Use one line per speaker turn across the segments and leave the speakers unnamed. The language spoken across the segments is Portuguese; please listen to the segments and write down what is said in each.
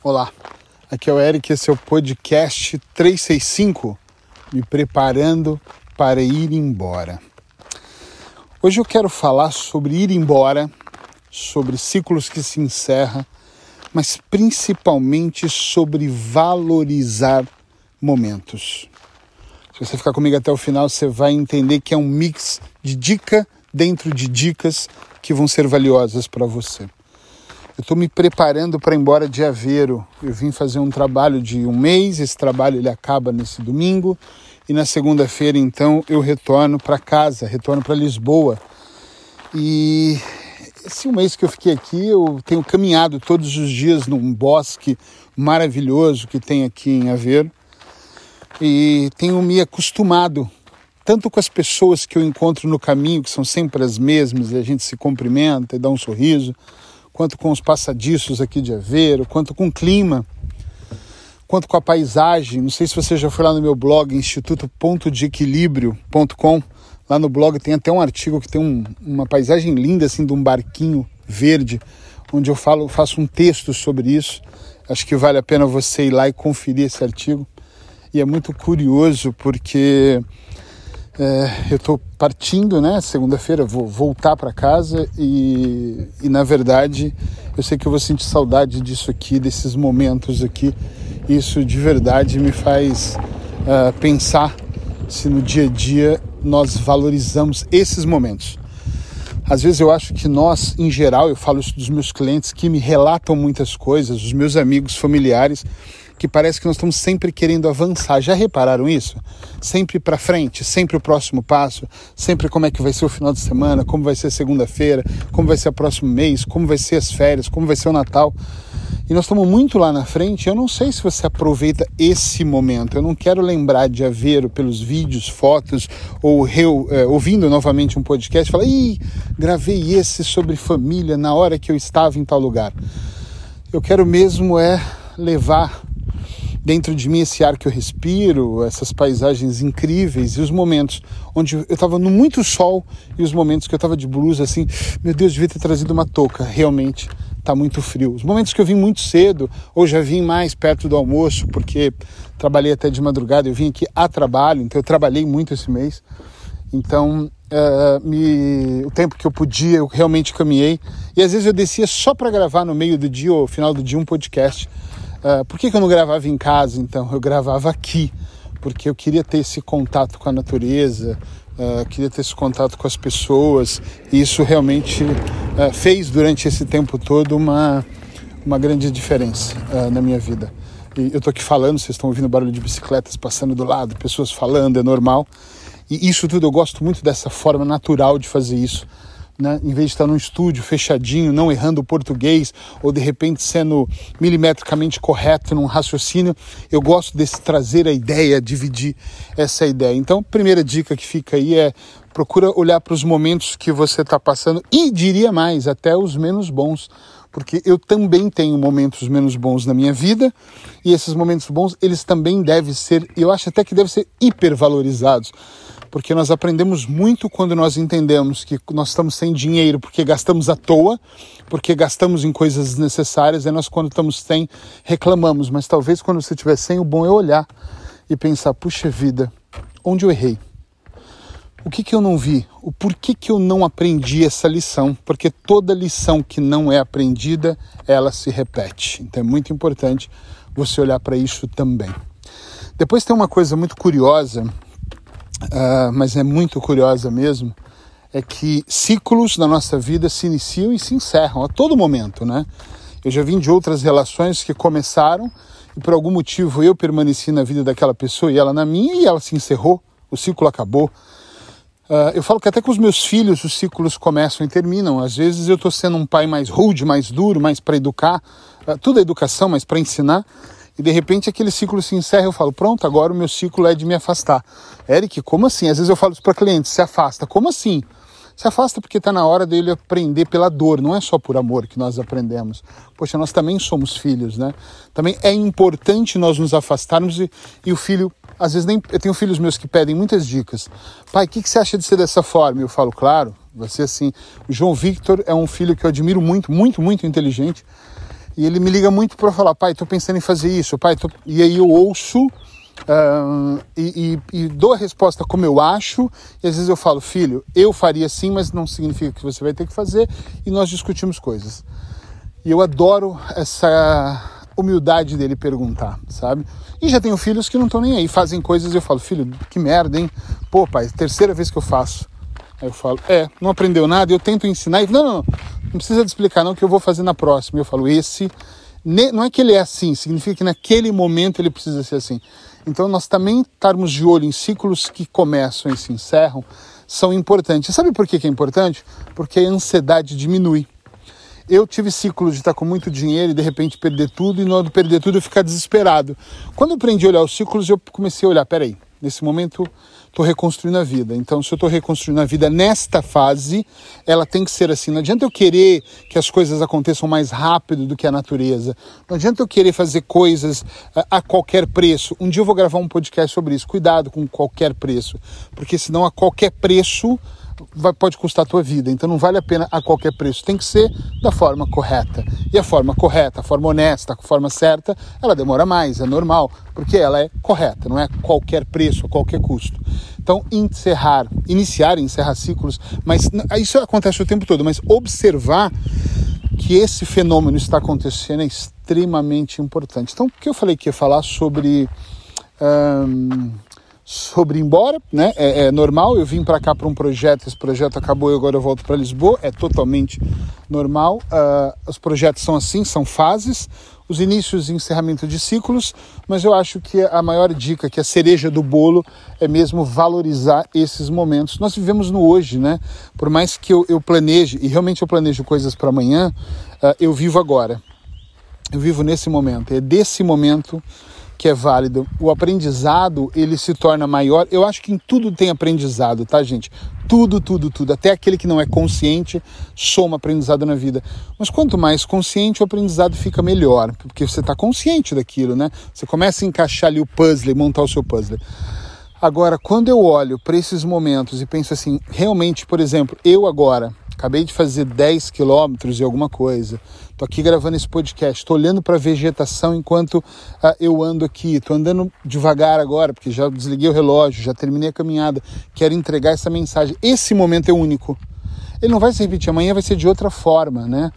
Olá, aqui é o Eric, esse é o podcast 365, me preparando para ir embora. Hoje eu quero falar sobre ir embora, sobre ciclos que se encerram, mas principalmente sobre valorizar momentos. Se você ficar comigo até o final, você vai entender que é um mix de dica dentro de dicas que vão ser valiosas para você. Eu estou me preparando para ir embora de Aveiro. Eu vim fazer um trabalho de um mês, esse trabalho ele acaba nesse domingo e na segunda-feira então eu retorno para casa, retorno para Lisboa. E esse mês que eu fiquei aqui, eu tenho caminhado todos os dias num bosque maravilhoso que tem aqui em Aveiro e tenho me acostumado tanto com as pessoas que eu encontro no caminho, que são sempre as mesmas, e a gente se cumprimenta e dá um sorriso, quanto com os passadiços aqui de Aveiro, quanto com o clima, quanto com a paisagem. Não sei se você já foi lá no meu blog, instituto.deequilibrio.com. Lá no blog tem até um artigo que tem um, uma paisagem linda assim de um barquinho verde, onde eu falo, faço um texto sobre isso. Acho que vale a pena você ir lá e conferir esse artigo. E é muito curioso porque é, eu estou partindo, né? Segunda-feira vou voltar para casa e, e, na verdade, eu sei que eu vou sentir saudade disso aqui, desses momentos aqui. Isso de verdade me faz uh, pensar se no dia a dia nós valorizamos esses momentos. Às vezes eu acho que nós, em geral, eu falo isso dos meus clientes que me relatam muitas coisas, os meus amigos, familiares, que parece que nós estamos sempre querendo avançar. Já repararam isso? Sempre para frente, sempre o próximo passo, sempre como é que vai ser o final de semana, como vai ser segunda-feira, como vai ser o próximo mês, como vai ser as férias, como vai ser o Natal. E nós estamos muito lá na frente. Eu não sei se você aproveita esse momento. Eu não quero lembrar de haver pelos vídeos, fotos ou é, ouvindo novamente um podcast, falar: "Ih, gravei esse sobre família na hora que eu estava em tal lugar". Eu quero mesmo é levar dentro de mim esse ar que eu respiro, essas paisagens incríveis e os momentos onde eu estava no muito sol e os momentos que eu estava de blusa assim, meu Deus, devia ter trazido uma touca, realmente está muito frio. Os momentos que eu vim muito cedo ou já vim mais perto do almoço, porque trabalhei até de madrugada, eu vim aqui a trabalho, então eu trabalhei muito esse mês. Então, uh, me, o tempo que eu podia, eu realmente caminhei. E às vezes eu descia só para gravar no meio do dia ou final do dia um podcast Uh, por que, que eu não gravava em casa então? Eu gravava aqui, porque eu queria ter esse contato com a natureza, uh, queria ter esse contato com as pessoas, e isso realmente uh, fez durante esse tempo todo uma, uma grande diferença na minha vida. E eu estou aqui falando, vocês estão ouvindo barulho de bicicletas passando do lado, pessoas falando, é normal. E isso tudo eu gosto muito dessa forma natural de fazer isso né? em vez de estar num estúdio fechadinho, não errando o português ou de repente sendo milimetricamente correto num raciocínio, eu gosto de trazer a ideia, dividir essa ideia. Então, primeira dica que fica aí é procura olhar para os momentos que você está passando e diria mais, até os menos bons, porque eu também tenho momentos menos bons na minha vida e esses momentos bons eles também devem ser, eu acho até que devem ser hipervalorizados porque nós aprendemos muito quando nós entendemos que nós estamos sem dinheiro porque gastamos à toa, porque gastamos em coisas desnecessárias, e nós quando estamos sem reclamamos, mas talvez quando você estiver sem, o bom é olhar e pensar, puxa vida, onde eu errei? O que, que eu não vi? O porquê que eu não aprendi essa lição? Porque toda lição que não é aprendida, ela se repete. Então é muito importante você olhar para isso também. Depois tem uma coisa muito curiosa uh, mas é muito curiosa mesmo, é que ciclos na nossa vida se iniciam e se encerram a todo momento, né? Eu já vim de outras relações que começaram e por algum motivo eu permaneci na vida daquela pessoa e ela na minha e ela se encerrou, o ciclo acabou. Uh, eu falo que até com os meus filhos os ciclos começam e terminam. Às vezes eu estou sendo um pai mais rude, mais duro, mais para educar, uh, tudo é educação, mas para ensinar e de repente aquele ciclo se encerra, eu falo, pronto, agora o meu ciclo é de me afastar. Eric, como assim? Às vezes eu falo isso para clientes, se afasta. Como assim? Se afasta porque está na hora dele aprender pela dor, não é só por amor que nós aprendemos. Poxa, nós também somos filhos, né? Também é importante nós nos afastarmos e, e o filho, às vezes nem. Eu tenho filhos meus que pedem muitas dicas. Pai, o que, que você acha de ser dessa forma? Eu falo, claro, ser assim. O João Victor é um filho que eu admiro muito, muito, muito inteligente E ele me liga muito para falar, pai, estou pensando em fazer isso, pai, tô... e aí eu ouço e, e, e, dou a resposta como eu acho, e às vezes eu falo, filho, eu faria sim, mas não significa que você vai ter que fazer, e nós discutimos coisas. E eu adoro essa humildade dele perguntar, sabe? E já tenho filhos que não estão nem aí, fazem coisas e eu falo, filho, que merda, hein? Pô, pai, terceira vez que eu faço. Aí eu falo, é, não aprendeu nada, eu tento ensinar, e não, não, não, não precisa explicar não, que eu vou fazer na próxima. Eu falo, esse, não é que ele é assim, significa que naquele momento ele precisa ser assim. Então nós também estarmos de olho em ciclos que começam e se encerram são importantes. Sabe por que, é importante? Porque a ansiedade diminui. Eu tive ciclos de estar com muito dinheiro e de repente perder tudo, e no de perder tudo eu ficar desesperado. Quando eu aprendi a olhar os ciclos, eu comecei a olhar, peraí, nesse momento estou reconstruindo a vida. Então, se eu estou reconstruindo a vida nesta fase, ela tem que ser assim. Não adianta eu querer que as coisas aconteçam mais rápido do que a natureza. Não adianta eu querer fazer coisas a, a qualquer preço. Um dia eu vou gravar um podcast sobre isso. Cuidado com qualquer preço, porque senão a qualquer preço vai, pode custar a tua vida. Então não vale a pena a qualquer preço. Tem que ser da forma correta. E a forma correta, a forma honesta, a forma certa, ela demora mais, é normal, porque ela é correta, não é qualquer preço, a qualquer custo. Então, encerrar, iniciar encerrar ciclos, mas isso acontece o tempo todo, mas observar que esse fenômeno está acontecendo é extremamente importante. Então, o que eu falei que ia falar sobre sobre ir embora, né? É, é normal. Eu vim para cá para um projeto, esse projeto acabou e agora eu volto para Lisboa. É totalmente normal. Uh, os projetos são assim, são fases, os inícios e encerramento de ciclos. Mas eu acho que a maior dica, que a cereja do bolo, é mesmo valorizar esses momentos. Nós vivemos no hoje, né? Por mais que eu, eu planeje e realmente eu planejo coisas para amanhã, uh, eu vivo agora. Eu vivo nesse momento. É desse momento que é válido. O aprendizado, ele se torna maior. Eu acho que em tudo tem aprendizado, tá, gente? Tudo, tudo, tudo. Até aquele que não é consciente soma aprendizado na vida. Mas quanto mais consciente, o aprendizado fica melhor, porque você está consciente daquilo, né? Você começa a encaixar ali o puzzle, montar o seu puzzle. Agora, quando eu olho para esses momentos e penso assim, realmente, por exemplo, eu agora acabei de fazer 10 quilômetros e alguma coisa, Tô aqui gravando esse podcast, tô olhando para a vegetação enquanto uh, eu ando aqui, tô andando devagar agora, porque já desliguei o relógio, já terminei a caminhada, quero entregar essa mensagem. Esse momento é único. Ele não vai se repetir, amanhã vai ser de outra forma, né?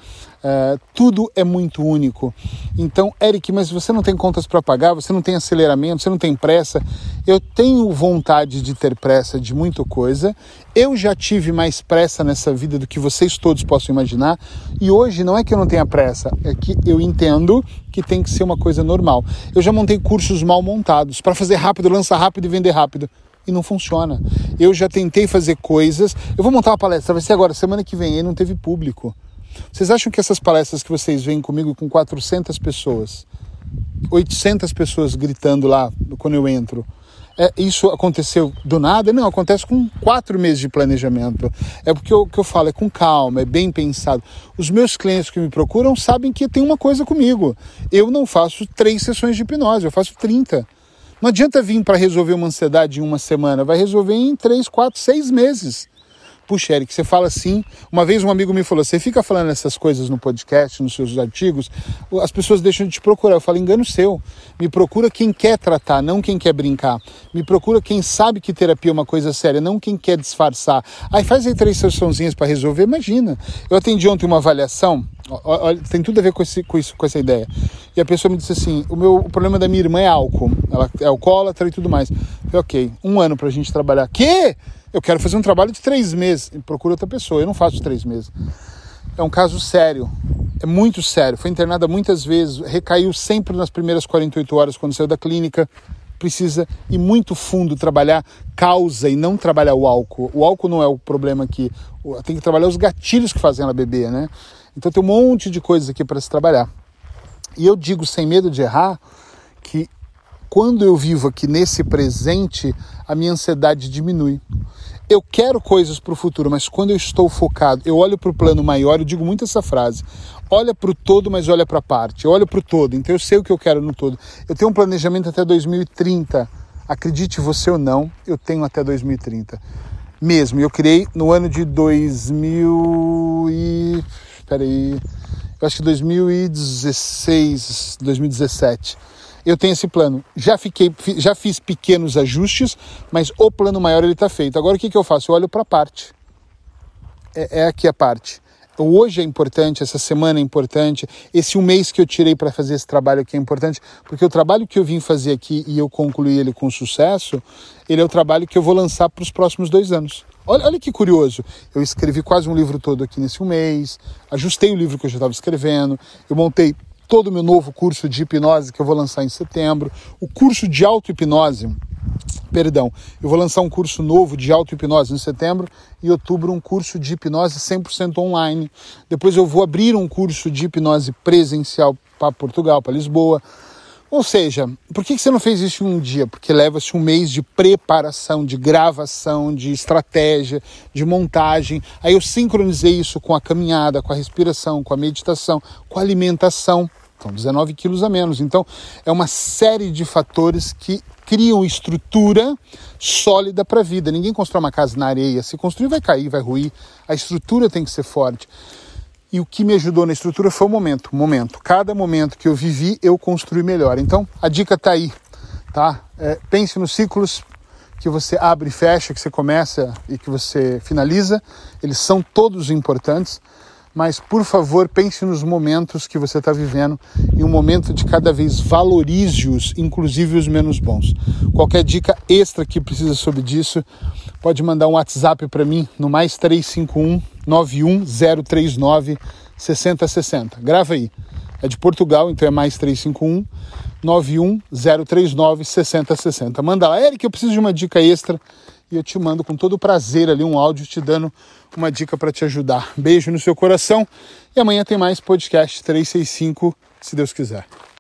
Uh, tudo é muito único. Então, Eric, mas você não tem contas para pagar, você não tem aceleramento, você não tem pressa. Eu tenho vontade de ter pressa de muita coisa. Eu já tive mais pressa nessa vida do que vocês todos possam imaginar. E hoje não é que eu não tenha pressa, é que eu entendo que tem que ser uma coisa normal. Eu já montei cursos mal montados para fazer rápido, lançar rápido e vender rápido e não funciona. Eu já tentei fazer coisas. Eu vou montar uma palestra, vai ser agora, semana que vem, e não teve público. Vocês acham que essas palestras que vocês veem comigo com 400 pessoas, 800 pessoas gritando lá quando eu entro, é, isso aconteceu do nada? Não, acontece com quatro meses de planejamento. É porque o que eu falo é com calma, é bem pensado. Os meus clientes que me procuram sabem que tem uma coisa comigo. Eu não faço três sessões de hipnose, eu faço 30. Não adianta vir para resolver uma ansiedade em uma semana, vai resolver em três, quatro, seis meses. Puxa, Eric, você fala assim. Uma vez um amigo me falou: você fica falando essas coisas no podcast, nos seus artigos, as pessoas deixam de te procurar. Eu falo: engano seu. Me procura quem quer tratar, não quem quer brincar. Me procura quem sabe que terapia é uma coisa séria, não quem quer disfarçar. Aí faz aí três sessãozinhas para resolver. Imagina. Eu atendi ontem uma avaliação. Olha, tem tudo a ver com, esse, com, isso, com essa ideia. E a pessoa me disse assim: o, meu, o problema da minha irmã é álcool. Ela é alcoólatra e tudo mais. Eu falei, ok, um ano para a gente trabalhar. Que? Eu quero fazer um trabalho de três meses. Procura outra pessoa. Eu não faço três meses. É um caso sério. É muito sério. Foi internada muitas vezes. Recaiu sempre nas primeiras 48 horas quando saiu da clínica. Precisa ir muito fundo trabalhar causa e não trabalhar o álcool. O álcool não é o problema aqui. Tem que trabalhar os gatilhos que fazem ela beber, né? Então tem um monte de coisas aqui para se trabalhar. E eu digo sem medo de errar que quando eu vivo aqui nesse presente, a minha ansiedade diminui. Eu quero coisas para o futuro, mas quando eu estou focado, eu olho para o plano maior, eu digo muito essa frase: olha para o todo, mas olha para a parte. Eu olho para o todo, então eu sei o que eu quero no todo. Eu tenho um planejamento até 2030. Acredite você ou não, eu tenho até 2030. Mesmo, eu criei no ano de 2000 e... Espera aí eu acho que 2016, 2017. Eu tenho esse plano. Já fiquei, já fiz pequenos ajustes, mas o plano maior ele está feito. Agora o que, que eu faço? Eu olho para a parte. É, é aqui a parte hoje é importante, essa semana é importante, esse um mês que eu tirei para fazer esse trabalho aqui é importante, porque o trabalho que eu vim fazer aqui e eu concluí ele com sucesso, ele é o trabalho que eu vou lançar para os próximos dois anos. Olha, olha que curioso, eu escrevi quase um livro todo aqui nesse um mês, ajustei o livro que eu já estava escrevendo, eu montei todo o meu novo curso de hipnose que eu vou lançar em setembro, o curso de auto-hipnose perdão, eu vou lançar um curso novo de auto-hipnose em setembro e outubro um curso de hipnose 100% online. Depois eu vou abrir um curso de hipnose presencial para Portugal, para Lisboa. Ou seja, por que você não fez isso em um dia? Porque leva-se um mês de preparação, de gravação, de estratégia, de montagem. Aí eu sincronizei isso com a caminhada, com a respiração, com a meditação, com a alimentação. São 19 quilos a menos. Então, é uma série de fatores que criam estrutura sólida para a vida. Ninguém constrói uma casa na areia. Se construir, vai cair, vai ruir. A estrutura tem que ser forte. E o que me ajudou na estrutura foi o momento. Momento. Cada momento que eu vivi, eu construí melhor. Então, a dica está aí. Tá? É, pense nos ciclos que você abre e fecha, que você começa e que você finaliza. Eles são todos importantes mas por favor pense nos momentos que você está vivendo e um momento de cada vez valorize-os, inclusive os menos bons. Qualquer dica extra que precisa sobre disso, pode mandar um WhatsApp para mim no mais 351 91039 6060. Grava aí. É de Portugal, então é mais 351 91039 6060. Manda lá, Eric, eu preciso de uma dica extra e eu te mando com todo prazer ali um áudio te dando uma dica para te ajudar. Beijo no seu coração e amanhã tem mais podcast 365, se Deus quiser.